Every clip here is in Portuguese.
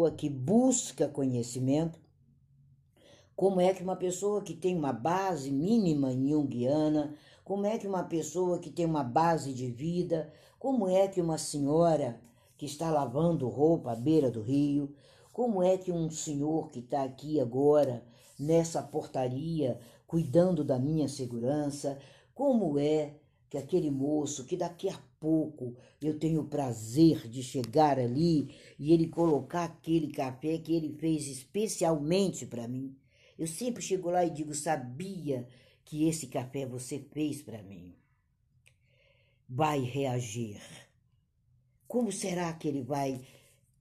pessoa que busca conhecimento, como é que uma pessoa que tem uma base mínima junguiana, como é que uma pessoa que tem uma base de vida, como é que uma senhora que está lavando roupa à beira do rio, como é que um senhor que está aqui agora nessa portaria cuidando da minha segurança, como é que aquele moço que daqui a pouco eu tenho o prazer de chegar ali e ele colocar aquele café que ele fez especialmente para mim. Eu sempre chego lá e digo: sabia que esse café você fez para mim. Vai reagir. Como será que ele vai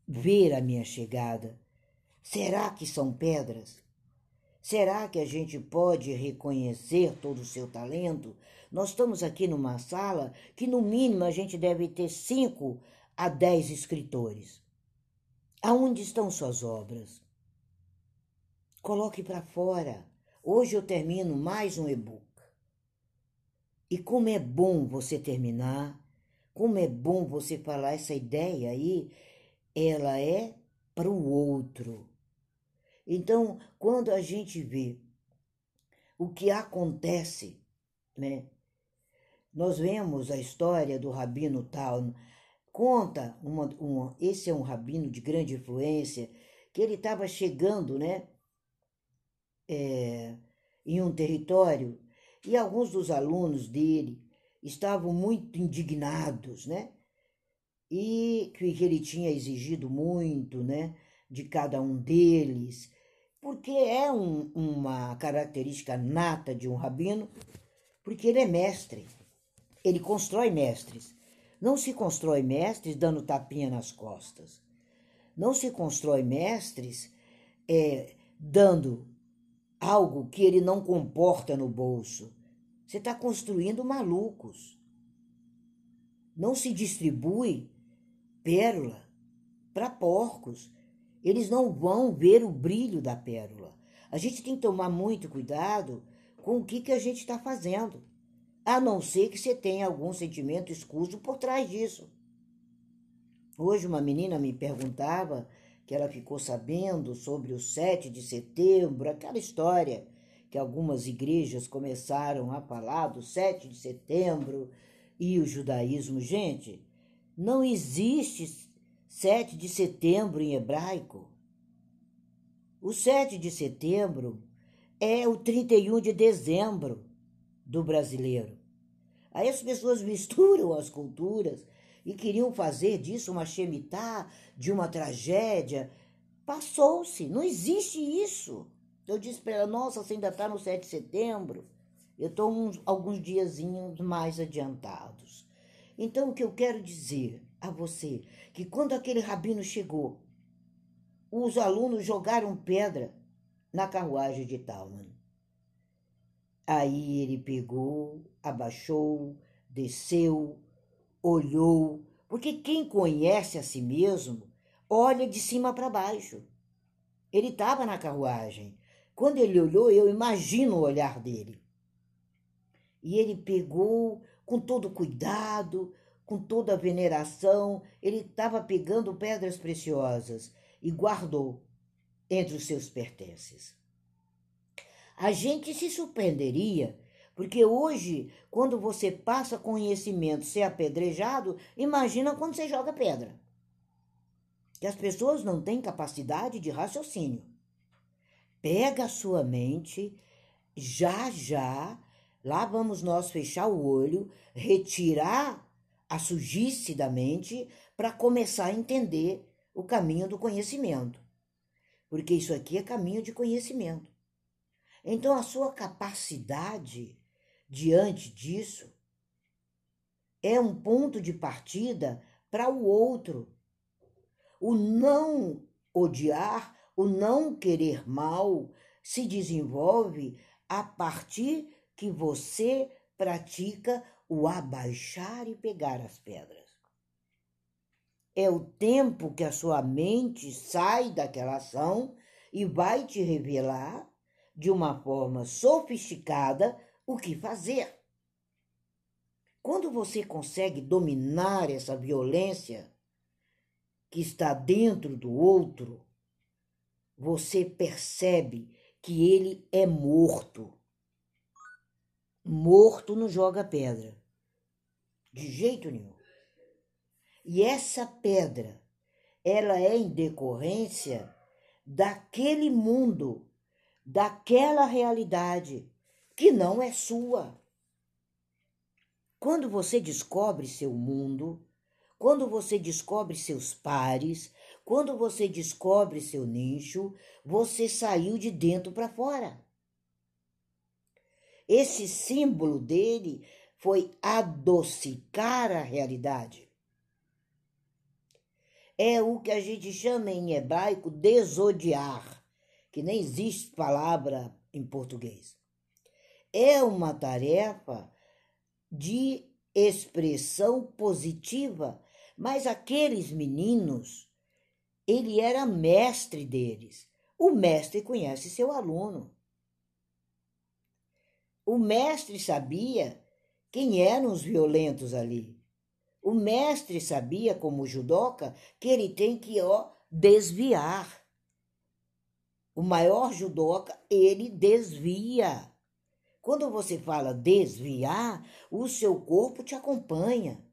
ver a minha chegada? Será que são pedras? Será que a gente pode reconhecer todo o seu talento? Nós estamos aqui numa sala que, no mínimo, a gente deve ter cinco a dez escritores. Aonde estão suas obras? Coloque para fora. Hoje eu termino mais um e-book. E como é bom você terminar, como é bom você falar essa ideia aí, ela é para o outro. Então, quando a gente vê o que acontece, né? Nós vemos a história do Rabino Tal, conta uma, uma, esse é um rabino de grande influência, que ele estava chegando, né, é, em um território e alguns dos alunos dele estavam muito indignados, né, e que ele tinha exigido muito, né, de cada um deles porque é um, uma característica nata de um rabino, porque ele é mestre, ele constrói mestres. Não se constrói mestres dando tapinha nas costas. Não se constrói mestres é, dando algo que ele não comporta no bolso. Você está construindo malucos. Não se distribui pérola para porcos eles não vão ver o brilho da pérola. A gente tem que tomar muito cuidado com o que, que a gente está fazendo, a não ser que você tenha algum sentimento escuso por trás disso. Hoje uma menina me perguntava que ela ficou sabendo sobre o 7 de setembro, aquela história que algumas igrejas começaram a falar do 7 de setembro e o judaísmo. Gente, não existe 7 de setembro em hebraico. O 7 de setembro é o 31 de dezembro do brasileiro. Aí as pessoas misturam as culturas e queriam fazer disso uma shemitah, de uma tragédia. Passou-se, não existe isso. Eu disse para ela, nossa, você ainda está no 7 de setembro? Eu estou alguns diazinhos mais adiantados. Então, o que eu quero dizer a você que quando aquele rabino chegou, os alunos jogaram pedra na carruagem de Talman. Aí ele pegou, abaixou, desceu, olhou, porque quem conhece a si mesmo olha de cima para baixo. Ele estava na carruagem. Quando ele olhou, eu imagino o olhar dele. E ele pegou com todo cuidado, com toda a veneração, ele estava pegando pedras preciosas e guardou entre os seus pertences. A gente se surpreenderia, porque hoje, quando você passa conhecimento ser apedrejado, imagina quando você joga pedra. Que as pessoas não têm capacidade de raciocínio. Pega a sua mente, já já, lá vamos nós fechar o olho, retirar a sujice da mente para começar a entender o caminho do conhecimento. Porque isso aqui é caminho de conhecimento. Então, a sua capacidade diante disso é um ponto de partida para o outro. O não odiar, o não querer mal se desenvolve a partir que você pratica o abaixar e pegar as pedras. É o tempo que a sua mente sai daquela ação e vai te revelar de uma forma sofisticada o que fazer. Quando você consegue dominar essa violência que está dentro do outro, você percebe que ele é morto. Morto não joga pedra. De jeito nenhum. E essa pedra, ela é em decorrência daquele mundo, daquela realidade que não é sua. Quando você descobre seu mundo, quando você descobre seus pares, quando você descobre seu nicho, você saiu de dentro para fora. Esse símbolo dele foi adocicar a realidade. É o que a gente chama em hebraico desodiar, que nem existe palavra em português. É uma tarefa de expressão positiva, mas aqueles meninos, ele era mestre deles. O mestre conhece seu aluno. O mestre sabia quem eram os violentos ali. O mestre sabia, como judoca, que ele tem que ó, desviar. O maior judoca, ele desvia. Quando você fala desviar, o seu corpo te acompanha.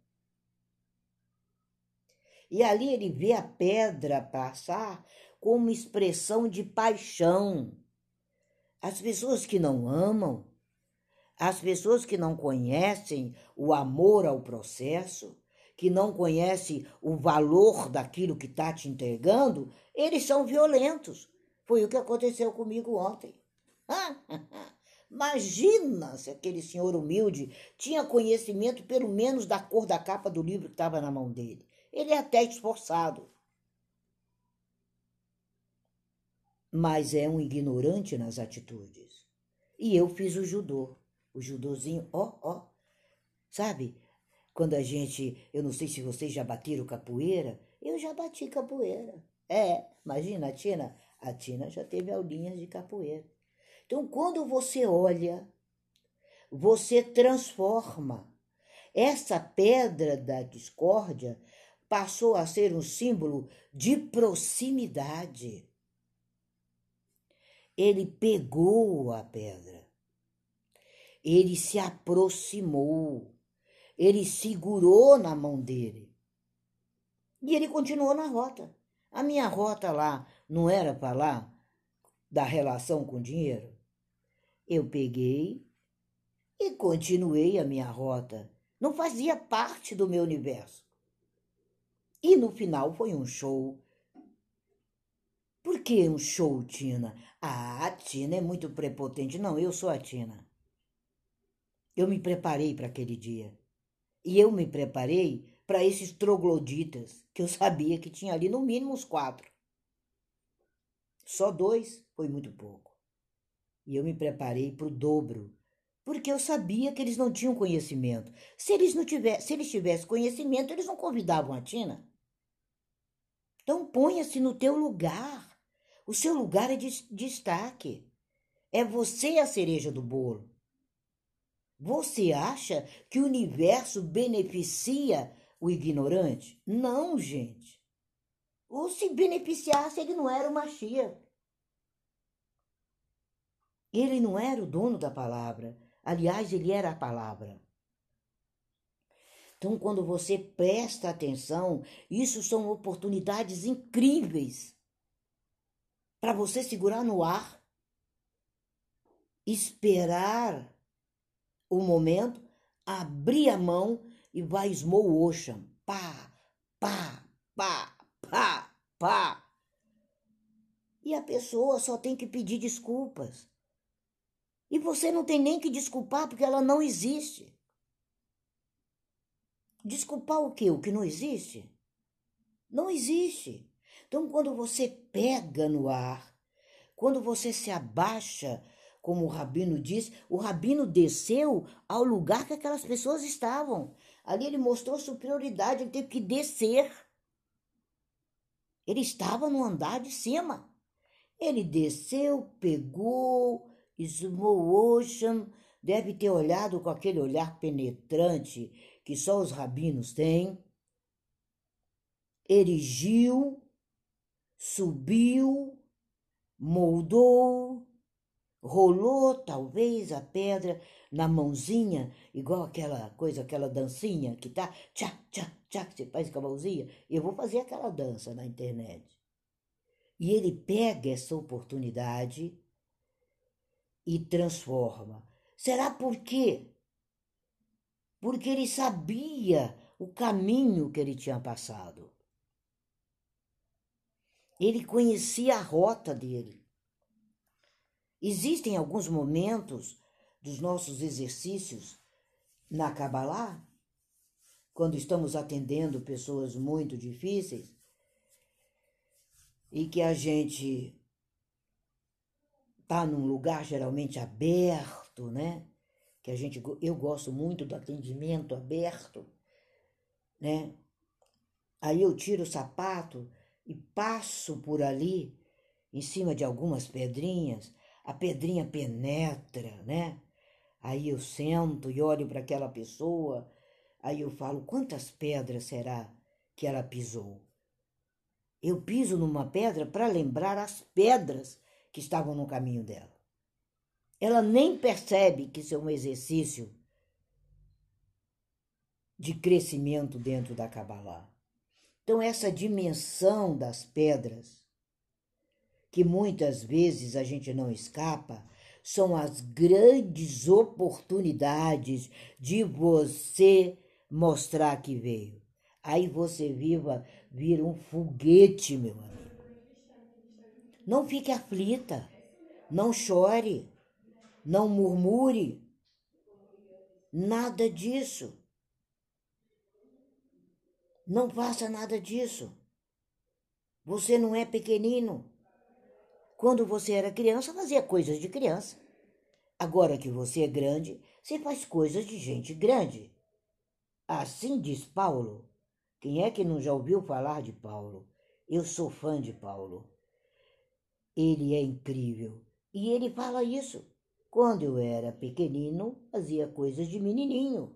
E ali ele vê a pedra passar como expressão de paixão. As pessoas que não amam, as pessoas que não conhecem o amor ao processo, que não conhecem o valor daquilo que está te entregando, eles são violentos. Foi o que aconteceu comigo ontem. Imagina se aquele senhor humilde tinha conhecimento, pelo menos, da cor da capa do livro que estava na mão dele. Ele é até esforçado. Mas é um ignorante nas atitudes. E eu fiz o judô. O judôzinho, ó, ó. Sabe? Quando a gente. Eu não sei se vocês já bateram capoeira. Eu já bati capoeira. É, imagina a Tina. A Tina já teve aulinhas de capoeira. Então, quando você olha, você transforma. Essa pedra da discórdia passou a ser um símbolo de proximidade. Ele pegou a pedra, ele se aproximou, ele segurou na mão dele e ele continuou na rota. A minha rota lá não era para lá da relação com o dinheiro? Eu peguei e continuei a minha rota. Não fazia parte do meu universo. E no final foi um show. Por que um show, Tina? Ah, a Tina é muito prepotente. Não, eu sou a Tina. Eu me preparei para aquele dia. E eu me preparei para esses trogloditas, que eu sabia que tinha ali no mínimo uns quatro. Só dois foi muito pouco. E eu me preparei para o dobro, porque eu sabia que eles não tinham conhecimento. Se eles não tivessem, se eles tivessem conhecimento, eles não convidavam a Tina. Então ponha-se no teu lugar. O seu lugar é de destaque. É você a cereja do bolo. Você acha que o universo beneficia o ignorante? Não, gente. Ou se beneficiasse, ele não era o Machia. Ele não era o dono da palavra. Aliás, ele era a palavra. Então, quando você presta atenção, isso são oportunidades incríveis para você segurar no ar, esperar o momento, abrir a mão e vai small ocean. Pá, pá, pá, pá, pá. E a pessoa só tem que pedir desculpas. E você não tem nem que desculpar porque ela não existe. Desculpar o quê? O que não existe? Não existe. Então, quando você pega no ar, quando você se abaixa, como o rabino diz, o rabino desceu ao lugar que aquelas pessoas estavam. Ali ele mostrou superioridade, ele teve que descer. Ele estava no andar de cima. Ele desceu, pegou, Small Ocean deve ter olhado com aquele olhar penetrante que só os rabinos têm. Erigiu, subiu moldou, rolou talvez a pedra na mãozinha, igual aquela coisa, aquela dancinha que tá tchá, tchá, tchá, que você faz com a mãozinha. Eu vou fazer aquela dança na internet. E ele pega essa oportunidade e transforma. Será por quê? Porque ele sabia o caminho que ele tinha passado. Ele conhecia a rota dele. Existem alguns momentos dos nossos exercícios na Kabbalah, quando estamos atendendo pessoas muito difíceis, e que a gente está num lugar geralmente aberto, né? Que a gente eu gosto muito do atendimento aberto, né? Aí eu tiro o sapato e passo por ali em cima de algumas pedrinhas, a pedrinha penetra, né? Aí eu sento e olho para aquela pessoa, aí eu falo: quantas pedras será que ela pisou? Eu piso numa pedra para lembrar as pedras que estavam no caminho dela. Ela nem percebe que isso é um exercício de crescimento dentro da Kabbalah. Então, essa dimensão das pedras, que muitas vezes a gente não escapa, são as grandes oportunidades de você mostrar que veio. Aí você viva, vira um foguete, meu amigo. Não fique aflita, não chore, não murmure, nada disso. Não faça nada disso. Você não é pequenino. Quando você era criança, fazia coisas de criança. Agora que você é grande, você faz coisas de gente grande. Assim diz Paulo. Quem é que não já ouviu falar de Paulo? Eu sou fã de Paulo. Ele é incrível. E ele fala isso. Quando eu era pequenino, fazia coisas de menininho.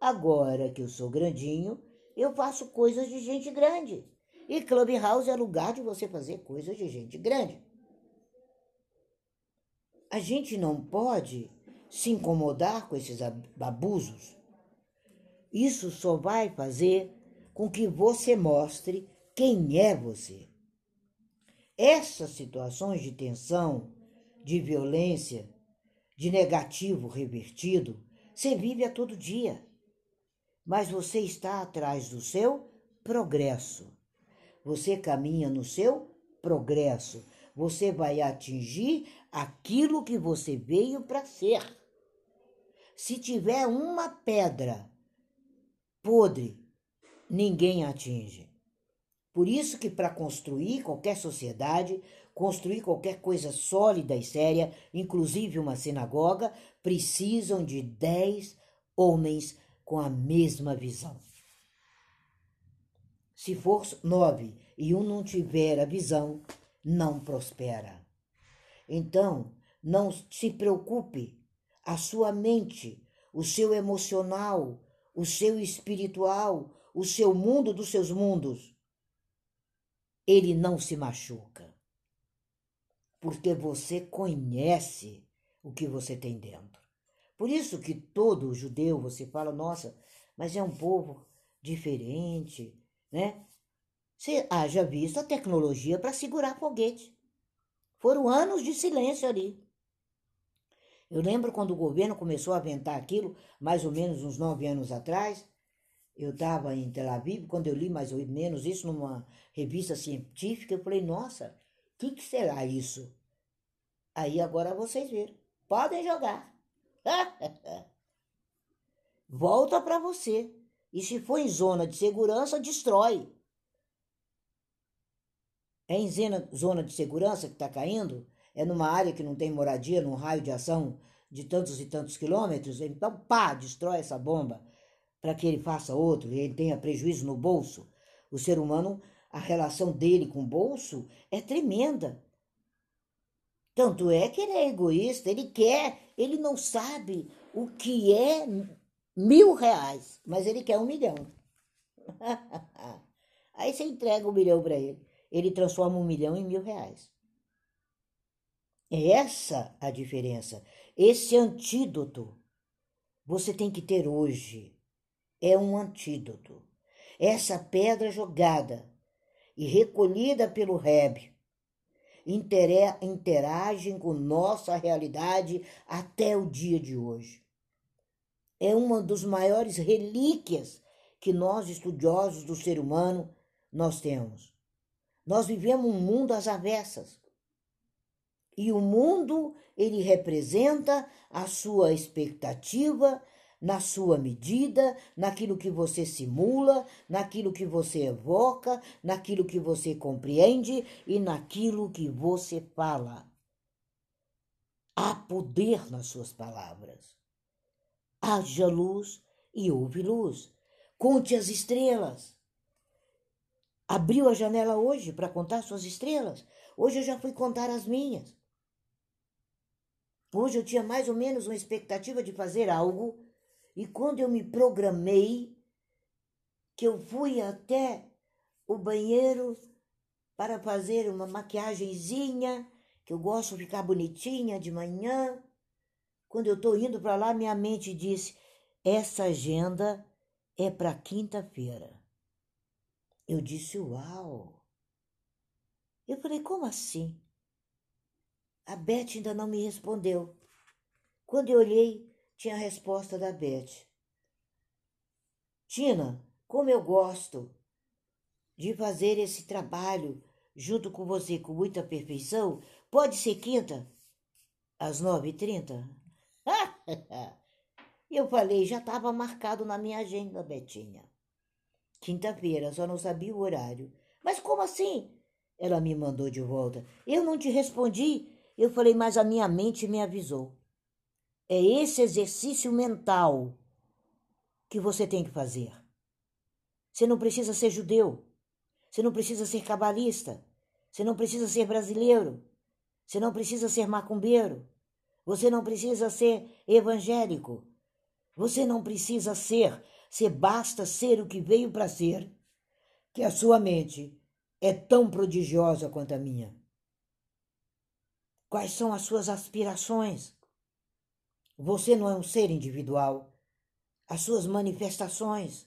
Agora que eu sou grandinho, eu faço coisas de gente grande. E Clubhouse é lugar de você fazer coisas de gente grande. A gente não pode se incomodar com esses abusos. Isso só vai fazer com que você mostre quem é você. Essas situações de tensão, de violência, de negativo revertido, você vive a todo dia mas você está atrás do seu progresso. Você caminha no seu progresso. Você vai atingir aquilo que você veio para ser. Se tiver uma pedra podre, ninguém atinge. Por isso que para construir qualquer sociedade, construir qualquer coisa sólida e séria, inclusive uma sinagoga, precisam de dez homens com a mesma visão. Se for nove e um não tiver a visão, não prospera. Então, não se preocupe, a sua mente, o seu emocional, o seu espiritual, o seu mundo dos seus mundos, ele não se machuca. Porque você conhece o que você tem dentro. Por isso que todo judeu, você fala, nossa, mas é um povo diferente, né? Você haja visto a tecnologia para segurar foguete. Foram anos de silêncio ali. Eu lembro quando o governo começou a aventar aquilo, mais ou menos uns nove anos atrás. Eu estava em Tel Aviv, quando eu li mais ou menos isso numa revista científica, eu falei, nossa, o que, que será isso? Aí agora vocês viram. Podem jogar. Volta para você. E se for em zona de segurança, destrói. É em zona de segurança que está caindo? É numa área que não tem moradia, num raio de ação de tantos e tantos quilômetros? Então, pá, destrói essa bomba para que ele faça outro e ele tenha prejuízo no bolso. O ser humano, a relação dele com o bolso é tremenda. Tanto é que ele é egoísta, ele quer, ele não sabe o que é mil reais, mas ele quer um milhão. Aí você entrega um milhão para ele, ele transforma um milhão em mil reais. É essa a diferença. Esse antídoto você tem que ter hoje. É um antídoto. Essa pedra jogada e recolhida pelo Reb interagem com nossa realidade até o dia de hoje. É uma dos maiores relíquias que nós, estudiosos do ser humano, nós temos. Nós vivemos um mundo às avessas. E o mundo, ele representa a sua expectativa, na sua medida, naquilo que você simula, naquilo que você evoca, naquilo que você compreende e naquilo que você fala. Há poder nas suas palavras. Haja luz e houve luz. Conte as estrelas. Abriu a janela hoje para contar suas estrelas? Hoje eu já fui contar as minhas. Hoje eu tinha mais ou menos uma expectativa de fazer algo, e quando eu me programei, que eu fui até o banheiro para fazer uma maquiagemzinha, que eu gosto de ficar bonitinha de manhã. Quando eu estou indo para lá, minha mente disse: essa agenda é para quinta-feira. Eu disse: uau! Eu falei: como assim? A Beth ainda não me respondeu. Quando eu olhei, tinha a resposta da Beth. Tina, como eu gosto de fazer esse trabalho junto com você com muita perfeição, pode ser quinta, às nove e trinta? eu falei, já estava marcado na minha agenda, Betinha. Quinta-feira, só não sabia o horário. Mas como assim? Ela me mandou de volta. Eu não te respondi. Eu falei, mas a minha mente me avisou. É esse exercício mental que você tem que fazer. Você não precisa ser judeu. Você não precisa ser cabalista. Você não precisa ser brasileiro. Você não precisa ser macumbeiro. Você não precisa ser evangélico. Você não precisa ser. Você basta ser o que veio para ser, que a sua mente é tão prodigiosa quanto a minha. Quais são as suas aspirações? Você não é um ser individual. As suas manifestações,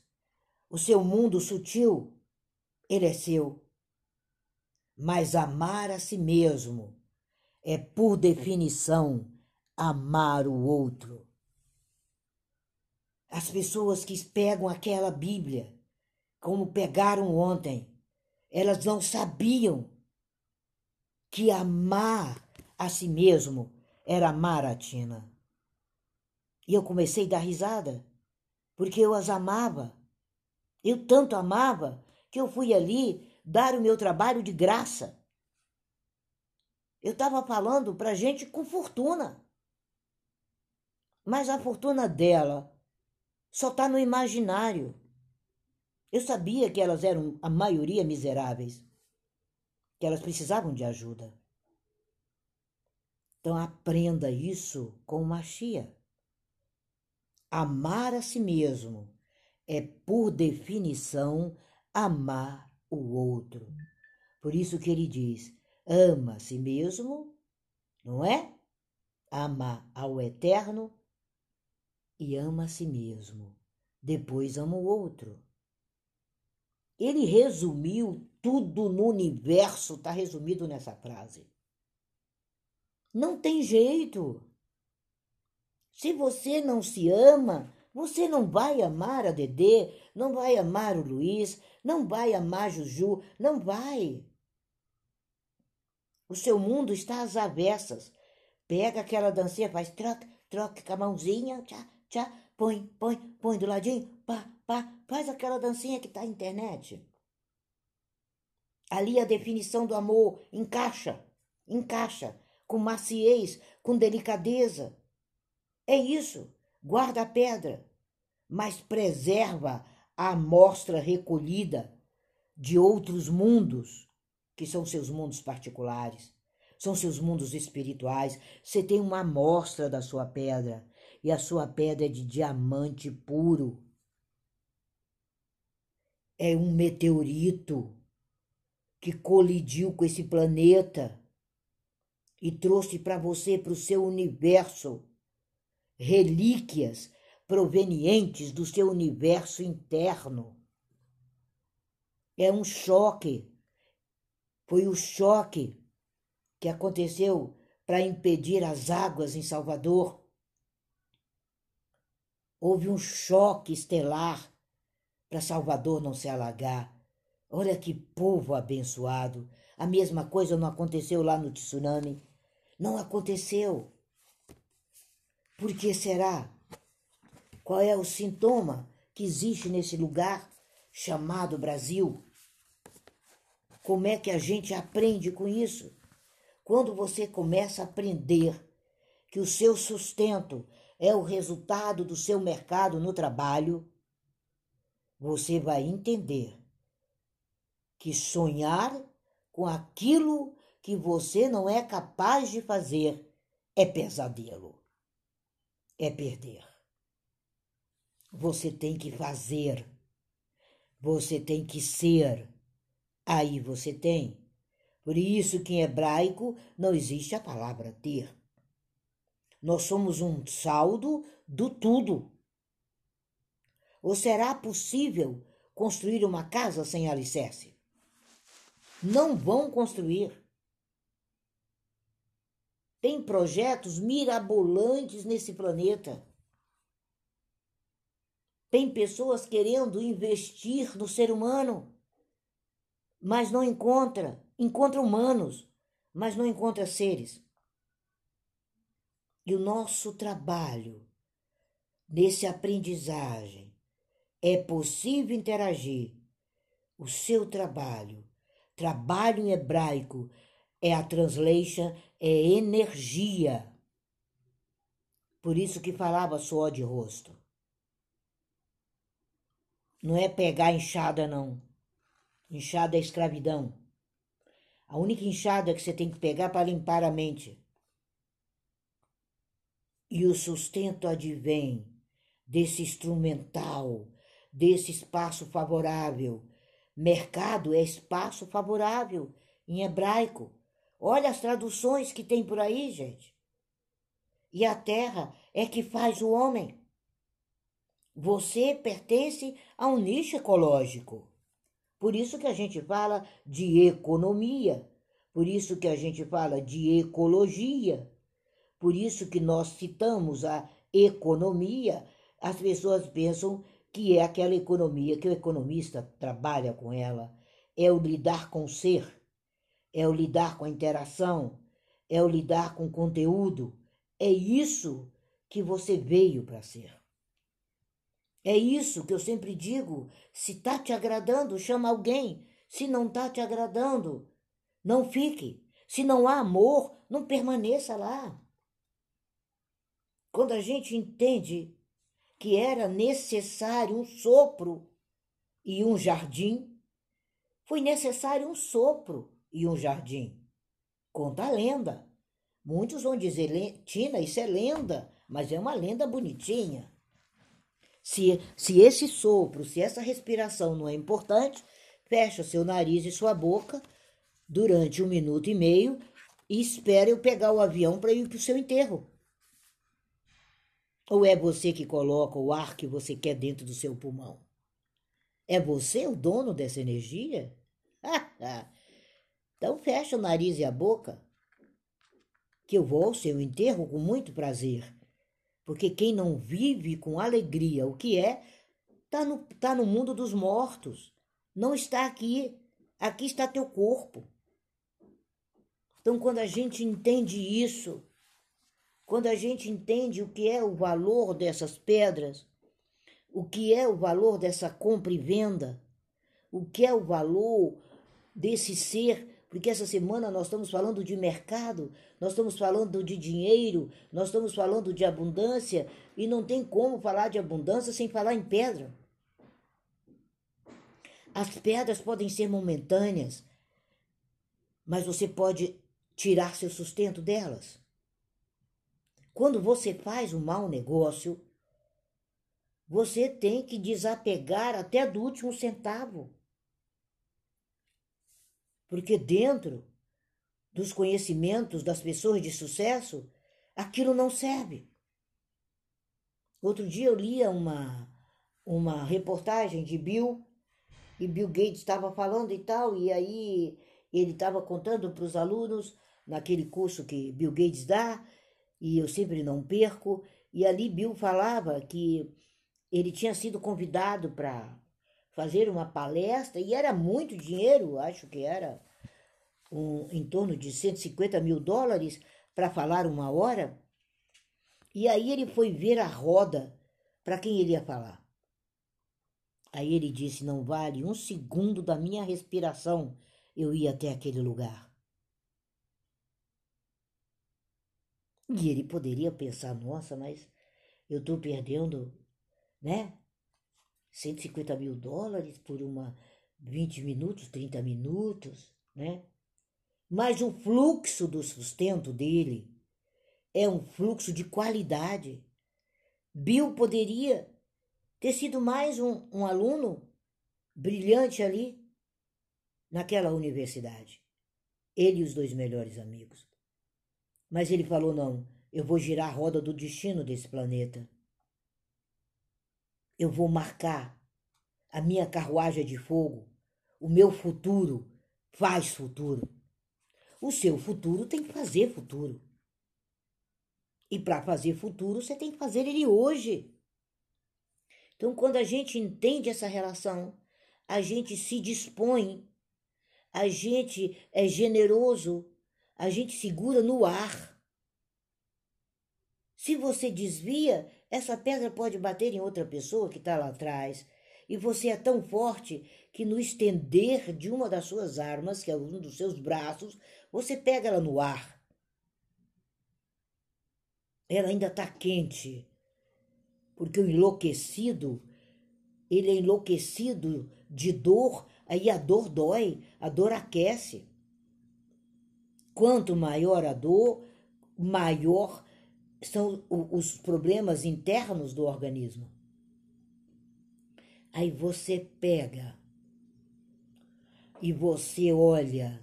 o seu mundo sutil, ele é seu. Mas amar a si mesmo é, por definição, amar o outro. As pessoas que pegam aquela Bíblia, como pegaram ontem, elas não sabiam que amar a si mesmo era amar a Tina. E eu comecei a dar risada, porque eu as amava. Eu tanto amava que eu fui ali dar o meu trabalho de graça. Eu estava falando para gente com fortuna. Mas a fortuna dela só está no imaginário. Eu sabia que elas eram a maioria miseráveis, que elas precisavam de ajuda. Então aprenda isso com Machia. Amar a si mesmo é, por definição, amar o outro. Por isso que ele diz: ama a si mesmo, não é? Ama ao eterno e ama a si mesmo. Depois ama o outro. Ele resumiu tudo no universo, está resumido nessa frase. Não tem jeito. Se você não se ama, você não vai amar a Dedê, não vai amar o Luiz, não vai amar Juju, não vai. O seu mundo está às avessas. Pega aquela dancinha, faz troca, troca com a mãozinha, tchá, tchá, põe, põe, põe do ladinho, pá, pá, faz aquela dancinha que está na internet. Ali a definição do amor encaixa, encaixa com maciez, com delicadeza. É isso, guarda a pedra, mas preserva a amostra recolhida de outros mundos, que são seus mundos particulares, são seus mundos espirituais. Você tem uma amostra da sua pedra, e a sua pedra é de diamante puro. É um meteorito que colidiu com esse planeta e trouxe para você, para o seu universo, relíquias provenientes do seu universo interno. É um choque. Foi o choque que aconteceu para impedir as águas em Salvador. Houve um choque estelar para Salvador não se alagar. Olha que povo abençoado. A mesma coisa não aconteceu lá no tsunami. Não aconteceu. Por que será? Qual é o sintoma que existe nesse lugar chamado Brasil? Como é que a gente aprende com isso? Quando você começa a aprender que o seu sustento é o resultado do seu mercado no trabalho, você vai entender que sonhar com aquilo que você não é capaz de fazer é pesadelo, é perder. Você tem que fazer, você tem que ser, aí você tem. Por isso que em hebraico não existe a palavra ter. Nós somos um saldo do tudo. Ou será possível construir uma casa sem alicerce? Não vão construir. Tem projetos mirabolantes nesse planeta. Tem pessoas querendo investir no ser humano, mas não encontra. Encontra humanos, mas não encontra seres. E o nosso trabalho nesse aprendizagem é possível interagir. O seu trabalho, trabalho em hebraico, é a translation, é energia. Por isso que falava suor de rosto. Não é pegar enxada, não. Enxada é escravidão. A única enxada que você tem que pegar para limpar a mente. E o sustento advém desse instrumental, desse espaço favorável. Mercado é espaço favorável em hebraico. Olha as traduções que tem por aí, gente. E a terra é que faz o homem. Você pertence a um nicho ecológico. Por isso que a gente fala de economia, por isso que a gente fala de ecologia, por isso que nós citamos a economia. As pessoas pensam que é aquela economia que o economista trabalha com ela, é o lidar com o ser, é o lidar com a interação, é o lidar com o conteúdo. É isso que você veio para ser. É isso que eu sempre digo. Se está te agradando, chama alguém. Se não está te agradando, não fique. Se não há amor, não permaneça lá. Quando a gente entende que era necessário um sopro e um jardim, foi necessário um sopro e um jardim. Conta a lenda. Muitos vão dizer, Tina, isso é lenda, mas é uma lenda bonitinha. Se, se esse sopro, se essa respiração não é importante, fecha seu nariz e sua boca durante um minuto e meio e espera eu pegar o avião para ir para o seu enterro. Ou é você que coloca o ar que você quer dentro do seu pulmão? É você o dono dessa energia? então fecha o nariz e a boca, que eu vou ao seu enterro com muito prazer. Porque quem não vive com alegria o que é, está no, tá no mundo dos mortos. Não está aqui. Aqui está teu corpo. Então, quando a gente entende isso, quando a gente entende o que é o valor dessas pedras, o que é o valor dessa compra e venda, o que é o valor desse ser, porque essa semana nós estamos falando de mercado, nós estamos falando de dinheiro, nós estamos falando de abundância, e não tem como falar de abundância sem falar em pedra. As pedras podem ser momentâneas, mas você pode tirar seu sustento delas. Quando você faz um mau negócio, você tem que desapegar até do último centavo. Porque dentro dos conhecimentos das pessoas de sucesso, aquilo não serve. Outro dia eu lia uma, uma reportagem de Bill, e Bill Gates estava falando e tal, e aí ele estava contando para os alunos, naquele curso que Bill Gates dá, e eu sempre não perco, e ali Bill falava que ele tinha sido convidado para fazer uma palestra, e era muito dinheiro, acho que era um, em torno de 150 mil dólares para falar uma hora. E aí ele foi ver a roda para quem ele ia falar. Aí ele disse: Não vale um segundo da minha respiração eu ir até aquele lugar. E ele poderia pensar: Nossa, mas eu estou perdendo, né? 150 mil dólares por uma 20 minutos, 30 minutos, né? Mas o fluxo do sustento dele é um fluxo de qualidade. Bill poderia ter sido mais um, um aluno brilhante ali naquela universidade. Ele e os dois melhores amigos. Mas ele falou: não, eu vou girar a roda do destino desse planeta. Eu vou marcar a minha carruagem de fogo. O meu futuro faz futuro. O seu futuro tem que fazer futuro. E para fazer futuro, você tem que fazer ele hoje. Então, quando a gente entende essa relação, a gente se dispõe, a gente é generoso, a gente segura no ar. Se você desvia, essa pedra pode bater em outra pessoa que está lá atrás. E você é tão forte que no estender de uma das suas armas, que é um dos seus braços, você pega ela no ar. Ela ainda está quente, porque o enlouquecido, ele é enlouquecido de dor, aí a dor dói, a dor aquece. Quanto maior a dor, maior são os problemas internos do organismo. Aí você pega e você olha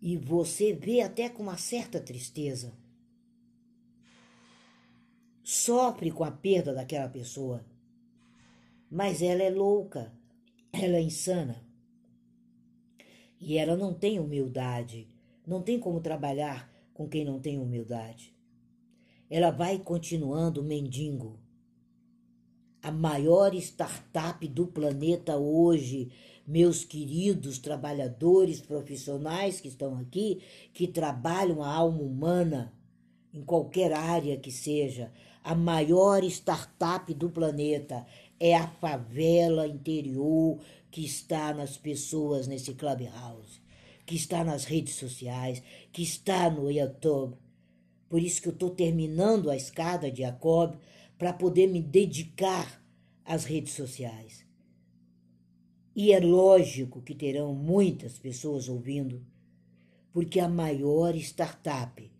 e você vê até com uma certa tristeza. Sofre com a perda daquela pessoa. Mas ela é louca, ela é insana. E ela não tem humildade, não tem como trabalhar com quem não tem humildade. Ela vai continuando mendigo. A maior startup do planeta hoje meus queridos trabalhadores profissionais que estão aqui, que trabalham a alma humana em qualquer área que seja, a maior startup do planeta é a favela interior que está nas pessoas nesse clubhouse, que está nas redes sociais, que está no YouTube. Por isso que eu estou terminando a escada de Jacob para poder me dedicar às redes sociais. E é lógico que terão muitas pessoas ouvindo, porque a maior startup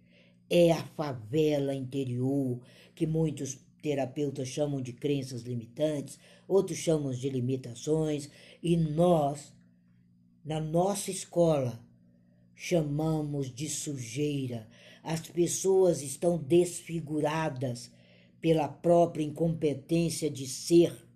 é a favela interior, que muitos terapeutas chamam de crenças limitantes, outros chamam de limitações, e nós, na nossa escola, chamamos de sujeira. As pessoas estão desfiguradas pela própria incompetência de ser,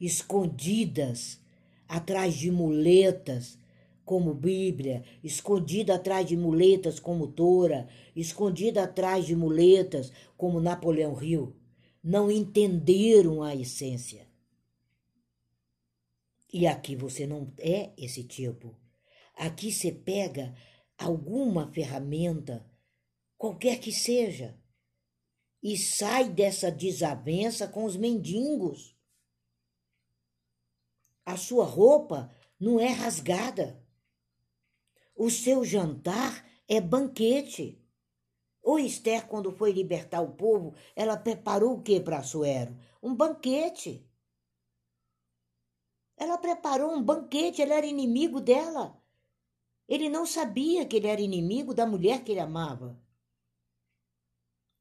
escondidas atrás de muletas, como Bíblia, escondida atrás de muletas como Tora, escondida atrás de muletas como Napoleão Hill, não entenderam a essência. E aqui você não é esse tipo. Aqui você pega alguma ferramenta, qualquer que seja, e sai dessa desavença com os mendigos. A sua roupa não é rasgada. O seu jantar é banquete. O Esther, quando foi libertar o povo, ela preparou o que para Assuero? Um banquete. Ela preparou um banquete, ele era inimigo dela. Ele não sabia que ele era inimigo da mulher que ele amava.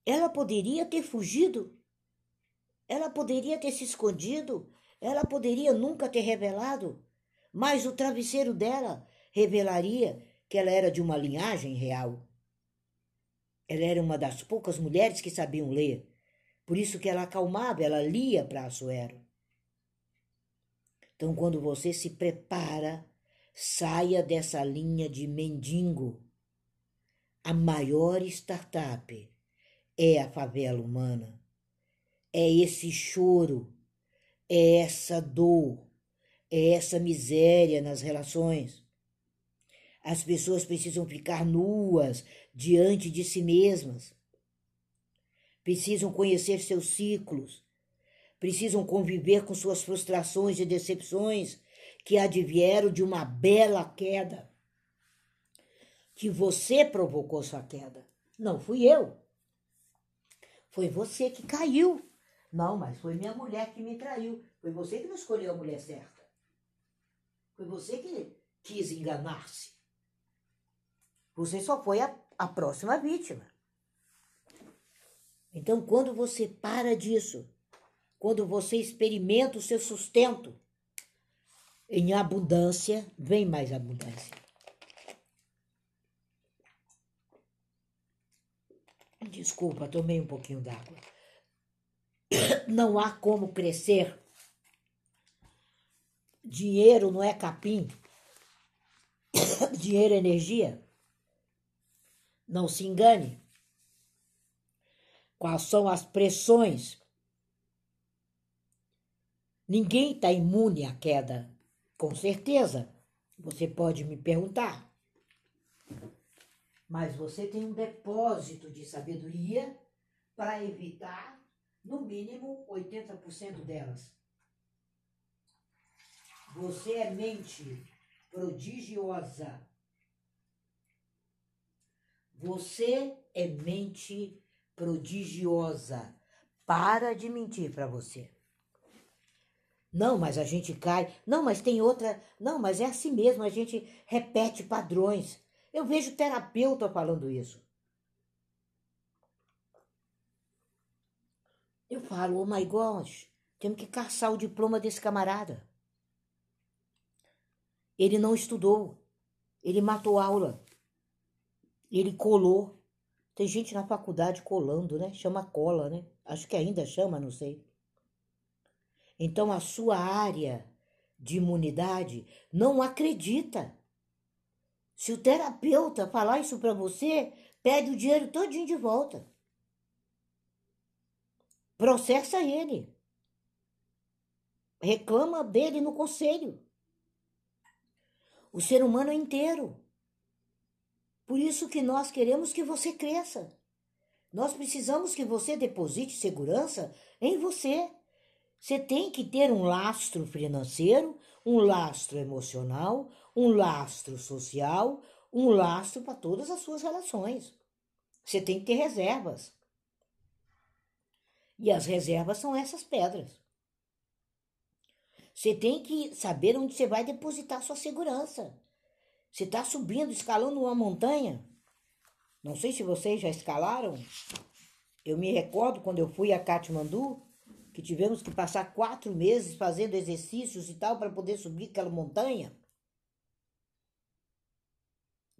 Ela poderia ter fugido. Ela poderia ter se escondido. Ela poderia nunca ter revelado, mas o travesseiro dela revelaria que ela era de uma linhagem real. Ela era uma das poucas mulheres que sabiam ler. Por isso que ela acalmava, ela lia para Assuero. Então, quando você se prepara, saia dessa linha de mendigo. A maior startup é a favela humana. É esse choro, é essa dor, é essa miséria nas relações. As pessoas precisam ficar nuas diante de si mesmas. Precisam conhecer seus ciclos. Precisam conviver com suas frustrações e decepções que advieram de uma bela queda. Que você provocou sua queda. Não fui eu. Foi você que caiu. Não, mas foi minha mulher que me traiu. Foi você que não escolheu a mulher certa. Foi você que quis enganar-se. Você só foi a, a próxima vítima. Então, quando você para disso, quando você experimenta o seu sustento em abundância, vem mais abundância. Desculpa, tomei um pouquinho d'água. Não há como crescer. Dinheiro não é capim. Dinheiro é energia. Não se engane. Quais são as pressões? Ninguém está imune à queda, com certeza. Você pode me perguntar. Mas você tem um depósito de sabedoria para evitar, no mínimo, 80% delas. Você é mente prodigiosa você é mente prodigiosa. Para de mentir para você. Não, mas a gente cai. Não, mas tem outra. Não, mas é assim mesmo, a gente repete padrões. Eu vejo terapeuta falando isso. Eu falo, oh my gosh, temos que caçar o diploma desse camarada. Ele não estudou, ele matou aula. Ele colou. Tem gente na faculdade colando, né? Chama cola, né? Acho que ainda chama, não sei. Então a sua área de imunidade não acredita. Se o terapeuta falar isso para você, pede o dinheiro todinho de volta. Processa ele. Reclama dele no conselho. O ser humano é inteiro. Por isso que nós queremos que você cresça. Nós precisamos que você deposite segurança em você. Você tem que ter um lastro financeiro, um lastro emocional, um lastro social, um lastro para todas as suas relações. Você tem que ter reservas. E as reservas são essas pedras. Você tem que saber onde você vai depositar sua segurança. Você está subindo, escalando uma montanha. Não sei se vocês já escalaram. Eu me recordo quando eu fui a Katmandu, que tivemos que passar quatro meses fazendo exercícios e tal para poder subir aquela montanha.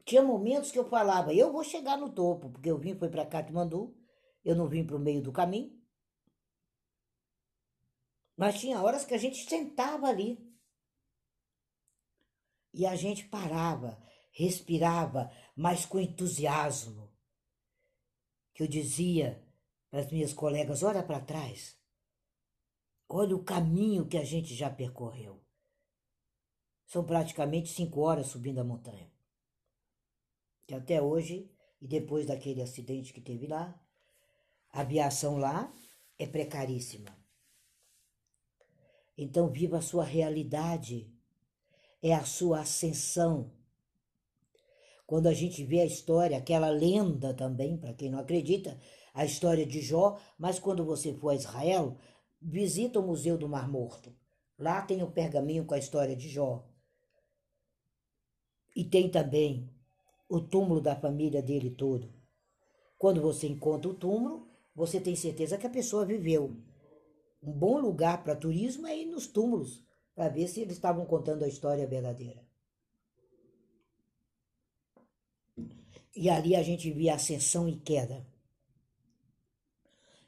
Tinha momentos que eu falava, eu vou chegar no topo, porque eu vim foi para Katmandu, eu não vim para o meio do caminho. Mas tinha horas que a gente sentava ali e a gente parava, respirava, mas com entusiasmo. Que eu dizia para as minhas colegas: olha para trás, olha o caminho que a gente já percorreu. São praticamente cinco horas subindo a montanha. Que até hoje, e depois daquele acidente que teve lá, a aviação lá é precaríssima. Então, viva a sua realidade é a sua ascensão. Quando a gente vê a história, aquela lenda também, para quem não acredita, a história de Jó, mas quando você for a Israel, visita o Museu do Mar Morto. Lá tem o pergaminho com a história de Jó. E tem também o túmulo da família dele todo. Quando você encontra o túmulo, você tem certeza que a pessoa viveu. Um bom lugar para turismo é ir nos túmulos para ver se eles estavam contando a história verdadeira. E ali a gente via ascensão e queda.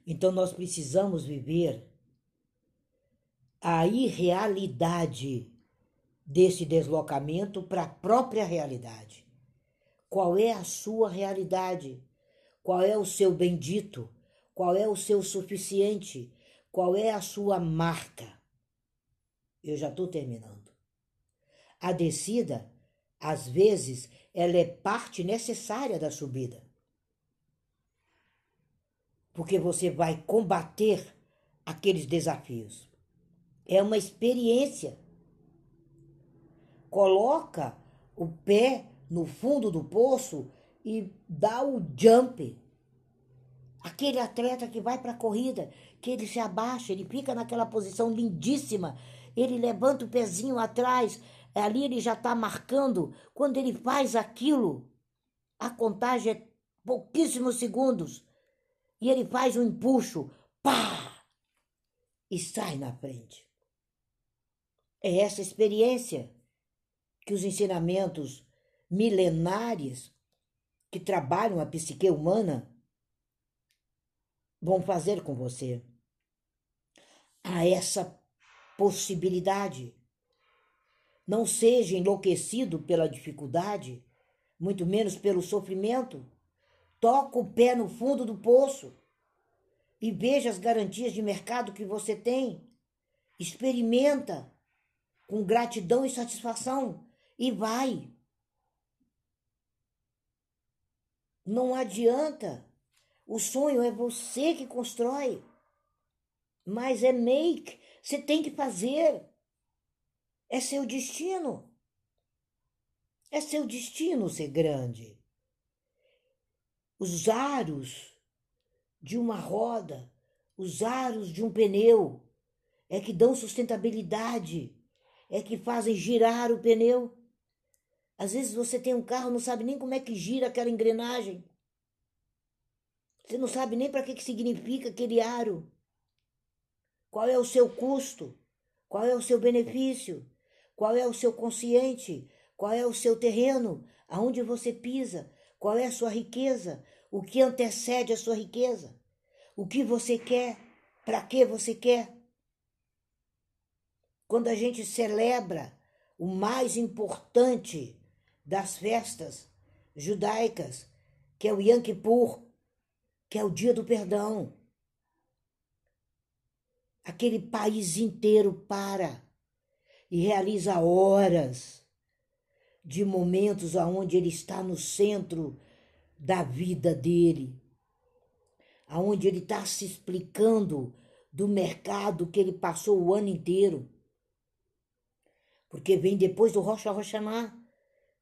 Então nós precisamos viver a irrealidade desse deslocamento para a própria realidade. Qual é a sua realidade? Qual é o seu bendito? Qual é o seu suficiente? Qual é a sua marca? Eu já estou terminando. A descida, às vezes, ela é parte necessária da subida. Porque você vai combater aqueles desafios. É uma experiência. Coloca o pé no fundo do poço e dá o jump. Aquele atleta que vai para a corrida, que ele se abaixa, ele fica naquela posição lindíssima, ele levanta o pezinho atrás, ali ele já está marcando. Quando ele faz aquilo, a contagem é pouquíssimos segundos. E ele faz um empuxo, pá! E sai na frente. É essa experiência que os ensinamentos milenares que trabalham a psique humana vão fazer com você. Há essa possibilidade. Não seja enlouquecido pela dificuldade, muito menos pelo sofrimento. Toca o pé no fundo do poço e veja as garantias de mercado que você tem. Experimenta com gratidão e satisfação e vai. Não adianta. O sonho é você que constrói. Mas é make. Você tem que fazer. É seu destino. É seu destino ser grande. Os aros de uma roda, os aros de um pneu, é que dão sustentabilidade, é que fazem girar o pneu. Às vezes você tem um carro, não sabe nem como é que gira aquela engrenagem. Você não sabe nem para que, que significa aquele aro. Qual é o seu custo? Qual é o seu benefício? Qual é o seu consciente? Qual é o seu terreno? Aonde você pisa? Qual é a sua riqueza? O que antecede a sua riqueza? O que você quer? Para que você quer? Quando a gente celebra o mais importante das festas judaicas, que é o Yom Kippur, que é o dia do perdão. Aquele país inteiro para e realiza horas de momentos aonde ele está no centro da vida dele, aonde ele está se explicando do mercado que ele passou o ano inteiro. Porque vem depois do Rocha Rochaná,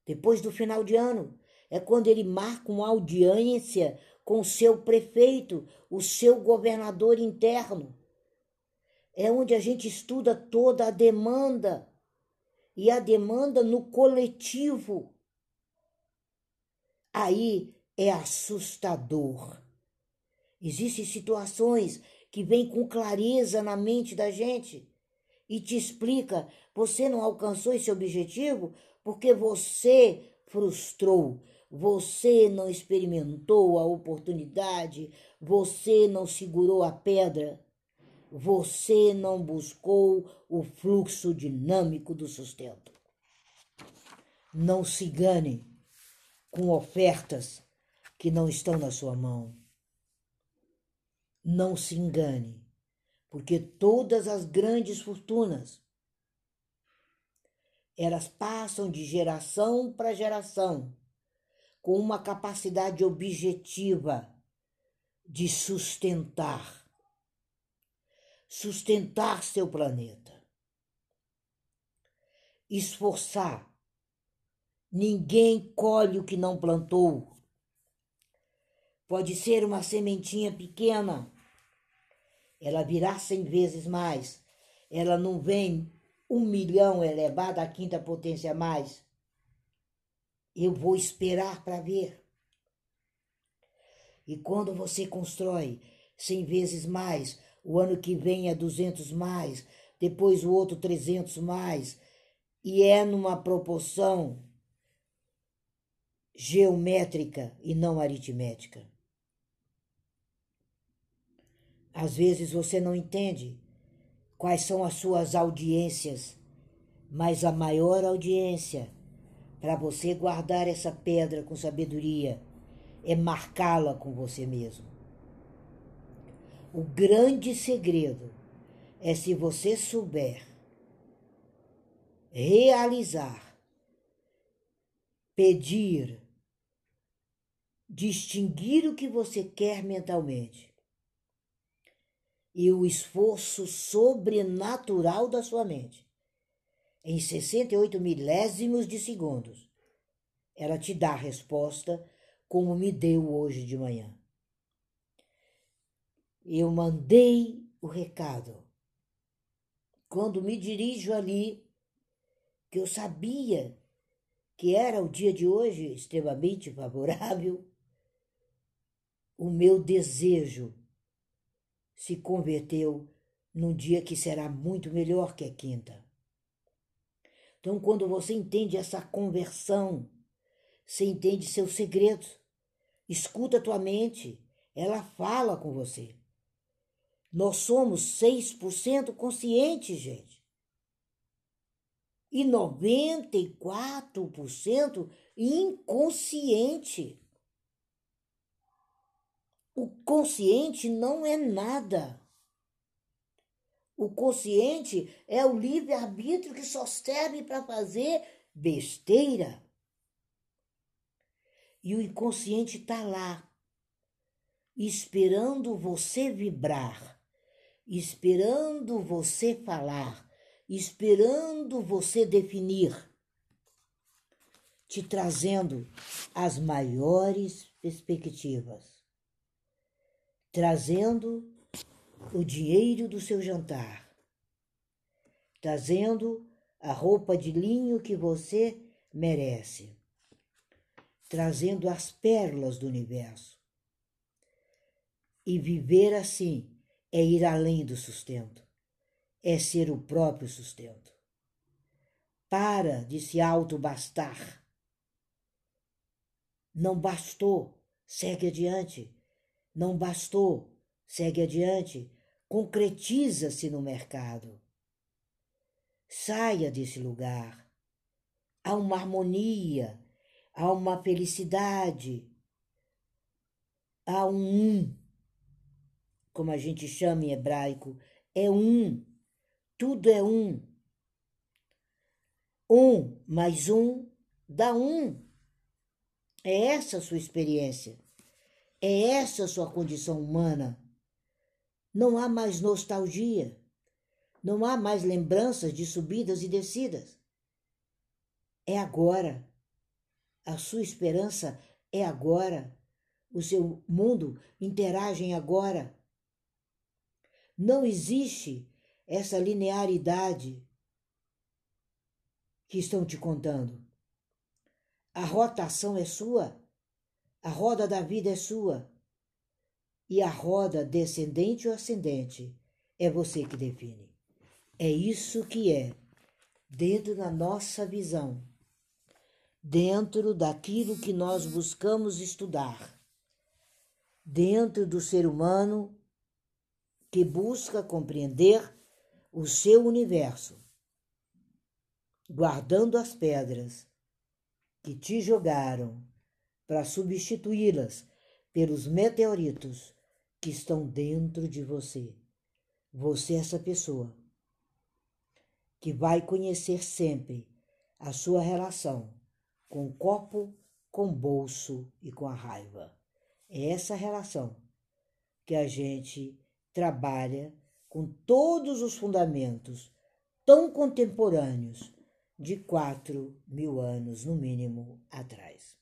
depois do final de ano. É quando ele marca uma audiência com o seu prefeito, o seu governador interno. É onde a gente estuda toda a demanda e a demanda no coletivo. Aí é assustador. Existem situações que vêm com clareza na mente da gente e te explica: você não alcançou esse objetivo porque você frustrou, você não experimentou a oportunidade, você não segurou a pedra, você não buscou o fluxo dinâmico do sustento. Não se engane com ofertas que não estão na sua mão. Não se engane, porque todas as grandes fortunas elas passam de geração para geração com uma capacidade objetiva de sustentar sustentar seu planeta. Esforçar. Ninguém colhe o que não plantou. Pode ser uma sementinha pequena, ela virá cem vezes mais. Ela não vem um milhão elevado à quinta potência mais. Eu vou esperar para ver. E quando você constrói cem vezes mais, o ano que vem é duzentos mais, depois o outro trezentos mais, e é numa proporção geométrica e não aritmética. Às vezes você não entende quais são as suas audiências, mas a maior audiência para você guardar essa pedra com sabedoria é marcá-la com você mesmo. O grande segredo é se você souber realizar, pedir, distinguir o que você quer mentalmente e o esforço sobrenatural da sua mente. Em 68 milésimos de segundos, ela te dá a resposta como me deu hoje de manhã. Eu mandei o recado. Quando me dirijo ali, que eu sabia que era o dia de hoje extremamente favorável, o meu desejo se converteu num dia que será muito melhor que a quinta. Então, quando você entende essa conversão, você entende seus segredos. Escuta a tua mente, ela fala com você. Nós somos 6% conscientes, gente. E 94% inconsciente. O consciente não é nada. O consciente é o livre-arbítrio que só serve para fazer besteira. E o inconsciente está lá, esperando você vibrar, esperando você falar, esperando você definir, te trazendo as maiores perspectivas trazendo o dinheiro do seu jantar, trazendo a roupa de linho que você merece, trazendo as pérolas do universo. E viver assim é ir além do sustento, é ser o próprio sustento. Para de se auto-bastar. Não bastou, segue adiante não bastou, segue adiante, concretiza-se no mercado. Saia desse lugar. Há uma harmonia, há uma felicidade, há um um, como a gente chama em hebraico, é um, tudo é um. Um mais um dá um. É essa a sua experiência. É essa a sua condição humana. Não há mais nostalgia. Não há mais lembranças de subidas e descidas. É agora. A sua esperança é agora. O seu mundo interage agora. Não existe essa linearidade que estão te contando. A rotação é sua. A roda da vida é sua. E a roda descendente ou ascendente é você que define. É isso que é, dentro da nossa visão, dentro daquilo que nós buscamos estudar, dentro do ser humano que busca compreender o seu universo, guardando as pedras que te jogaram para substituí-las pelos meteoritos que estão dentro de você. Você é essa pessoa que vai conhecer sempre a sua relação com o copo, com o bolso e com a raiva. É essa relação que a gente trabalha com todos os fundamentos tão contemporâneos de quatro mil anos, no mínimo, atrás.